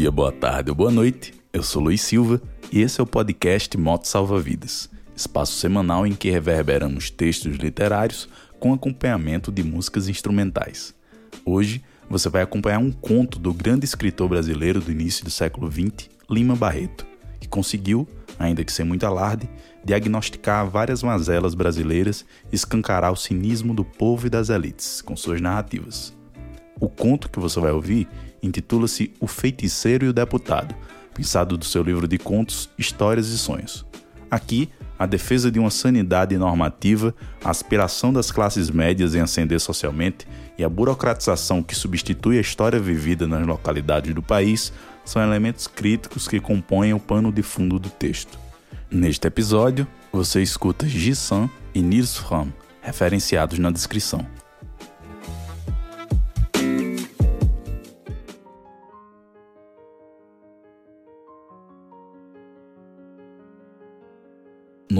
dia, boa tarde ou boa noite. Eu sou Luiz Silva e esse é o podcast Moto Salva Vidas, espaço semanal em que reverberamos textos literários com acompanhamento de músicas instrumentais. Hoje você vai acompanhar um conto do grande escritor brasileiro do início do século XX, Lima Barreto, que conseguiu, ainda que sem muito alarde, diagnosticar várias mazelas brasileiras e escancarar o cinismo do povo e das elites com suas narrativas. O conto que você vai ouvir intitula-se O Feiticeiro e o Deputado, pensado do seu livro de contos Histórias e Sonhos. Aqui, a defesa de uma sanidade normativa, a aspiração das classes médias em ascender socialmente e a burocratização que substitui a história vivida nas localidades do país são elementos críticos que compõem o pano de fundo do texto. Neste episódio, você escuta Ji-san e Nils Fromm, referenciados na descrição.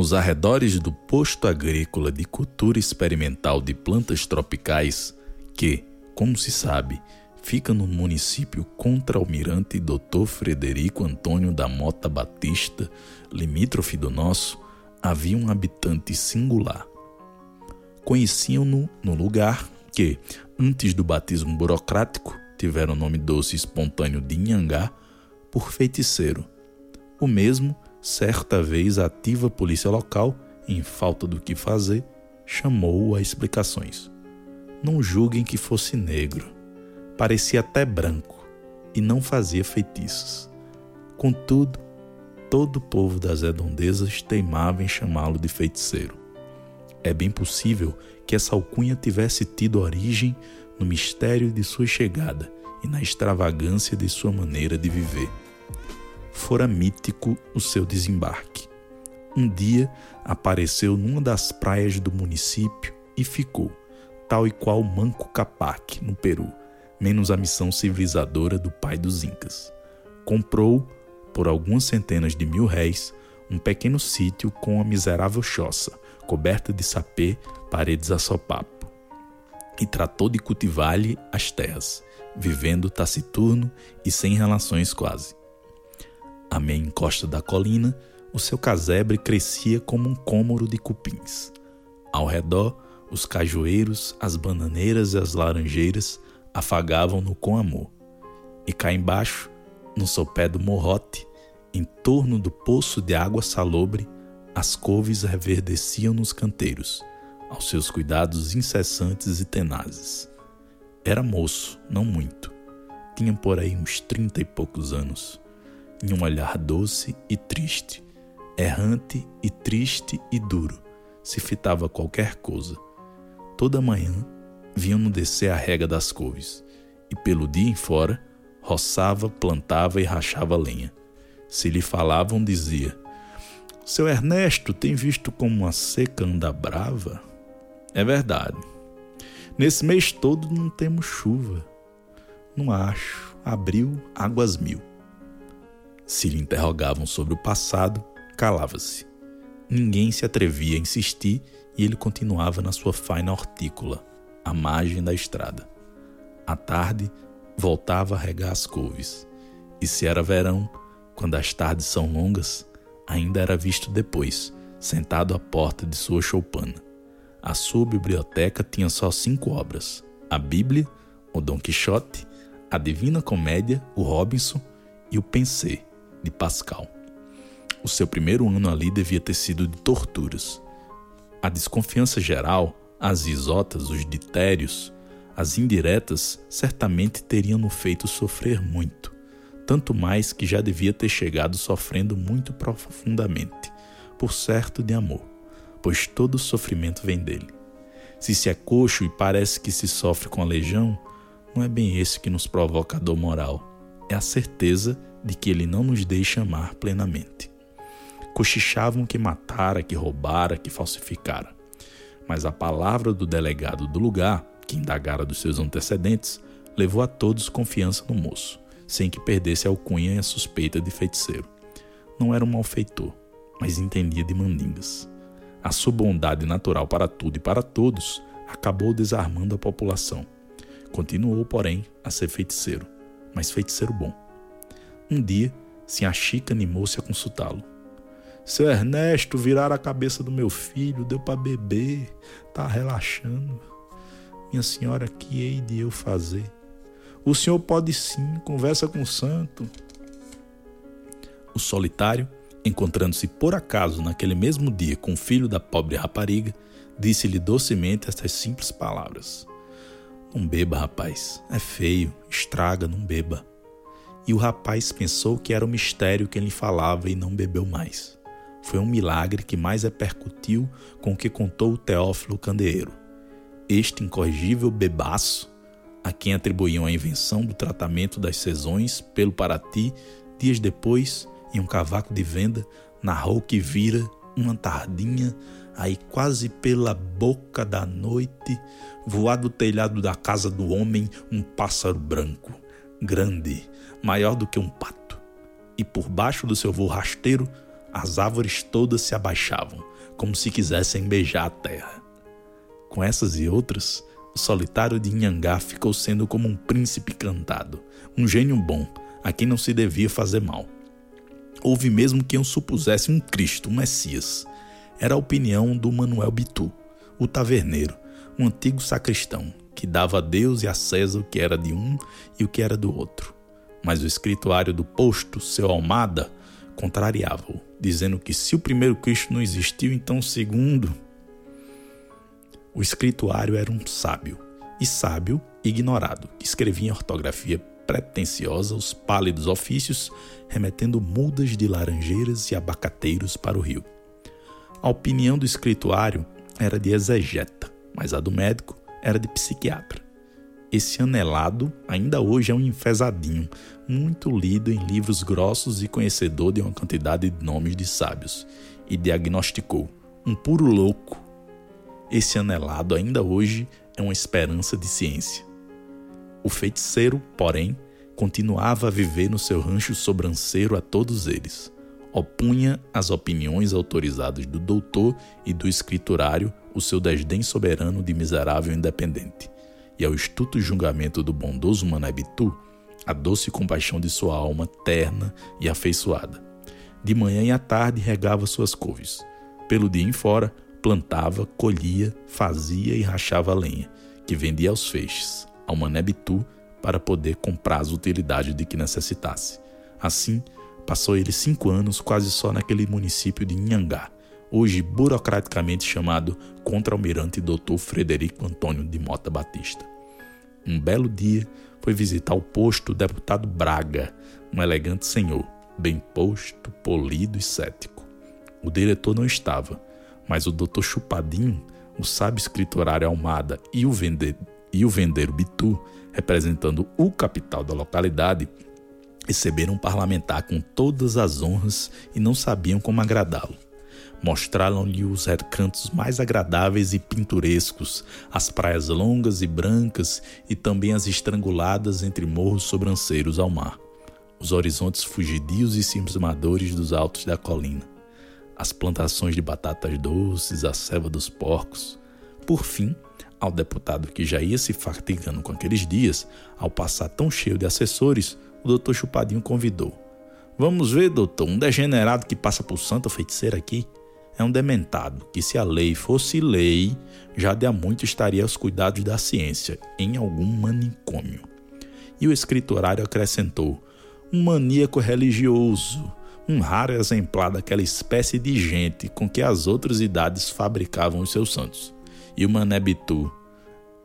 Nos arredores do posto agrícola de cultura experimental de plantas tropicais, que, como se sabe, fica no município contra-almirante Dr. Frederico Antônio da Mota Batista, limítrofe do nosso, havia um habitante singular. Conheciam-no no lugar que, antes do batismo burocrático, tiveram o nome doce e espontâneo de Inhangá, por feiticeiro. O mesmo certa vez a ativa polícia local, em falta do que fazer, chamou-o a explicações. Não julguem que fosse negro. Parecia até branco e não fazia feitiços. Contudo, todo o povo das redondezas teimava em chamá-lo de feiticeiro. É bem possível que essa alcunha tivesse tido origem no mistério de sua chegada e na extravagância de sua maneira de viver fora mítico o seu desembarque. Um dia apareceu numa das praias do município e ficou, tal e qual Manco Capac, no Peru, menos a missão civilizadora do pai dos Incas. Comprou, por algumas centenas de mil réis, um pequeno sítio com uma miserável choça, coberta de sapê, paredes a sopapo. E tratou de cultivar-lhe as terras, vivendo taciturno e sem relações quase. À meia encosta da colina, o seu casebre crescia como um cômoro de cupins. Ao redor, os cajueiros, as bananeiras e as laranjeiras afagavam-no com amor. E cá embaixo, no sopé do morrote, em torno do poço de água salobre, as couves reverdeciam nos canteiros, aos seus cuidados incessantes e tenazes. Era moço, não muito. Tinha por aí uns trinta e poucos anos em um olhar doce e triste, errante e triste e duro, se fitava qualquer coisa. Toda manhã viam-no descer a rega das couves, e pelo dia em fora roçava, plantava e rachava lenha. Se lhe falavam, dizia: Seu Ernesto tem visto como uma seca anda brava? É verdade. Nesse mês todo não temos chuva. Não acho. Abril, águas mil. Se lhe interrogavam sobre o passado, calava-se. Ninguém se atrevia a insistir e ele continuava na sua faina hortícola, à margem da estrada. À tarde, voltava a regar as couves. E se era verão, quando as tardes são longas, ainda era visto depois, sentado à porta de sua choupana. A sua biblioteca tinha só cinco obras: a Bíblia, o Dom Quixote, a Divina Comédia, o Robinson e o Pensée de Pascal. O seu primeiro ano ali devia ter sido de torturas. A desconfiança geral, as isotas, os ditérios, as indiretas certamente teriam no feito sofrer muito, tanto mais que já devia ter chegado sofrendo muito profundamente, por certo de amor, pois todo sofrimento vem dele. Se se é coxo e parece que se sofre com a legião, não é bem esse que nos provoca a dor moral, é a certeza de que ele não nos deixa amar plenamente. Cochichavam que matara, que roubara, que falsificara. Mas a palavra do delegado do lugar, que indagara dos seus antecedentes, levou a todos confiança no moço, sem que perdesse a alcunha e a suspeita de feiticeiro. Não era um malfeitor, mas entendia de mandingas. A sua bondade natural para tudo e para todos acabou desarmando a população. Continuou, porém, a ser feiticeiro, mas feiticeiro bom Um dia, Sinha Chica animou-se a consultá-lo. Seu Ernesto virar a cabeça do meu filho, deu para beber, tá relaxando. Minha senhora, que hei de eu fazer? O senhor pode sim, conversa com o santo. O solitário, encontrando-se por acaso naquele mesmo dia com o filho da pobre rapariga, disse-lhe docemente estas simples palavras: Não beba, rapaz, é feio, estraga, não beba. E o rapaz pensou que era o mistério que ele falava e não bebeu mais. Foi um milagre que mais repercutiu com o que contou o Teófilo Candeeiro. Este incorrigível bebaço, a quem atribuíam a invenção do tratamento das sezões pelo Paraty, dias depois, em um cavaco de venda, narrou que vira uma tardinha, aí quase pela boca da noite, voar do telhado da casa do homem um pássaro branco, grande, maior do que um pato. E por baixo do seu voo rasteiro, as árvores todas se abaixavam, como se quisessem beijar a terra. Com essas e outras, o solitário de Inhangá ficou sendo como um príncipe cantado, um gênio bom, a quem não se devia fazer mal. Houve mesmo quem o supusesse um Cristo, um Messias. Era a opinião do Manuel Bitu, o taverneiro, um antigo sacristão, que dava a Deus e a César o que era de um e o que era do outro. Mas o escrituário do posto, seu Almada, contrariava-o, dizendo que se o primeiro Cristo não existiu, então o segundo. O escrituário era um sábio, e sábio ignorado, que escrevia em ortografia pretensiosa os pálidos ofícios, remetendo mudas de laranjeiras e abacateiros para o rio. A opinião do escrituário era de exegeta, mas a do médico era de psiquiatra. Esse anelado ainda hoje é um enfesadinho, muito lido em livros grossos e conhecedor de uma quantidade de nomes de sábios, e diagnosticou um puro louco. Esse anelado ainda hoje é uma esperança de ciência. O feiticeiro, porém, continuava a viver no seu rancho sobranceiro a todos eles. Opunha às opiniões autorizadas do doutor e do escriturário o seu desdém soberano de miserável independente, e ao estuto julgamento do bondoso Manabitu, a doce compaixão de sua alma terna e afeiçoada. De manhã e à tarde regava suas couves. Pelo dia em fora, plantava, colhia, fazia e rachava lenha, que vendia aos feixes, ao Mané Bitu para poder comprar as utilidades de que necessitasse. Assim, passou ele cinco anos quase só naquele município de Inhangá, hoje burocraticamente chamado Contra-Almirante Dr. Frederico Antônio de Mota Batista. Um belo dia, foi visitar o posto o deputado Braga, um elegante senhor, bem posto, polido e cético. O diretor não estava, mas o doutor Chupadinho, o sábio escriturário Almada e o vender e o vendeiro Bitu, representando o capital da localidade, receberam um parlamentar com todas as honras e não sabiam como agradá-lo. Mostraram-lhe os recantos mais agradáveis e pinturescos, as praias longas e brancas e também as estranguladas entre morros sobranceiros ao mar, os horizontes fugidios e cismadores dos altos da colina, as plantações de batatas doces, a ceva dos porcos. Por fim, ao deputado que já ia se fatigando com aqueles dias, ao passar tão cheio de assessores, o doutor Chupadinho convidou. Vamos ver, doutor, um degenerado que passa por santa feiticeira aqui é um dementado que, se a lei fosse lei, já de há muito estaria aos cuidados da ciência, em algum manicômio. E o escriturário acrescentou: um maníaco religioso, um raro exemplar daquela espécie de gente com que as outras idades fabricavam os seus santos. E o Mané Bitu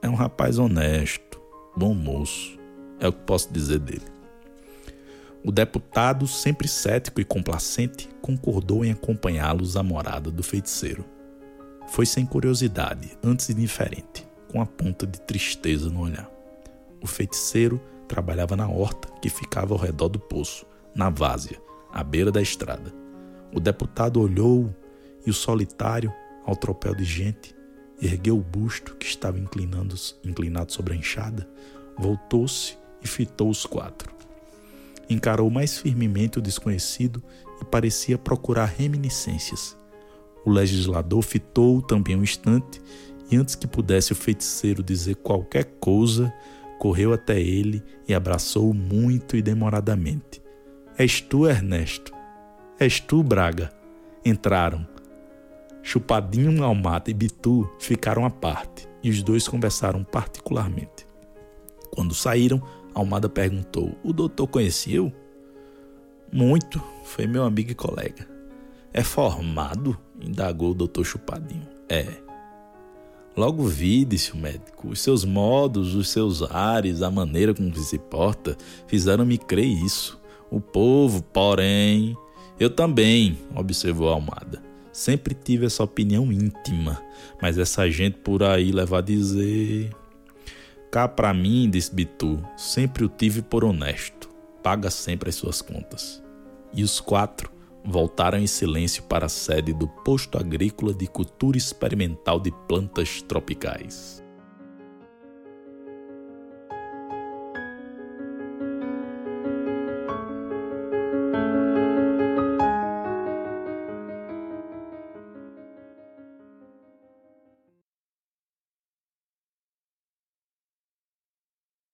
é um rapaz honesto, bom moço, é o que posso dizer dele. O deputado, sempre cético e complacente, concordou em acompanhá-los à morada do feiticeiro. Foi sem curiosidade, antes indiferente, com a ponta de tristeza no olhar. O feiticeiro trabalhava na horta que ficava ao redor do poço, na várzea, à beira da estrada. O deputado olhou e o solitário, ao tropel de gente, ergueu o busto que estava inclinando, inclinado sobre a enxada, voltou-se e fitou os quatro. Encarou mais firmemente o desconhecido e parecia procurar reminiscências. O legislador fitou também um instante e, antes que pudesse o feiticeiro dizer qualquer coisa, correu até ele e abraçou-o muito e demoradamente. És tu, Ernesto. És tu, Braga. Entraram. Chupadinho, Almada e Bitu ficaram à parte e os dois conversaram particularmente. Quando saíram, Almada perguntou: O doutor conheceu? Muito, foi meu amigo e colega. É formado? indagou o doutor Chupadinho. É. Logo vi, disse o médico, os seus modos, os seus ares, a maneira com que se porta, fizeram-me crer isso. O povo, porém. Eu também, observou Almada. Sempre tive essa opinião íntima, mas essa gente por aí leva a dizer. Cá pra mim, disse Bitu, sempre o tive por honesto. Paga sempre as suas contas. E os quatro voltaram em silêncio para a sede do Posto Agrícola de Cultura Experimental de Plantas Tropicais.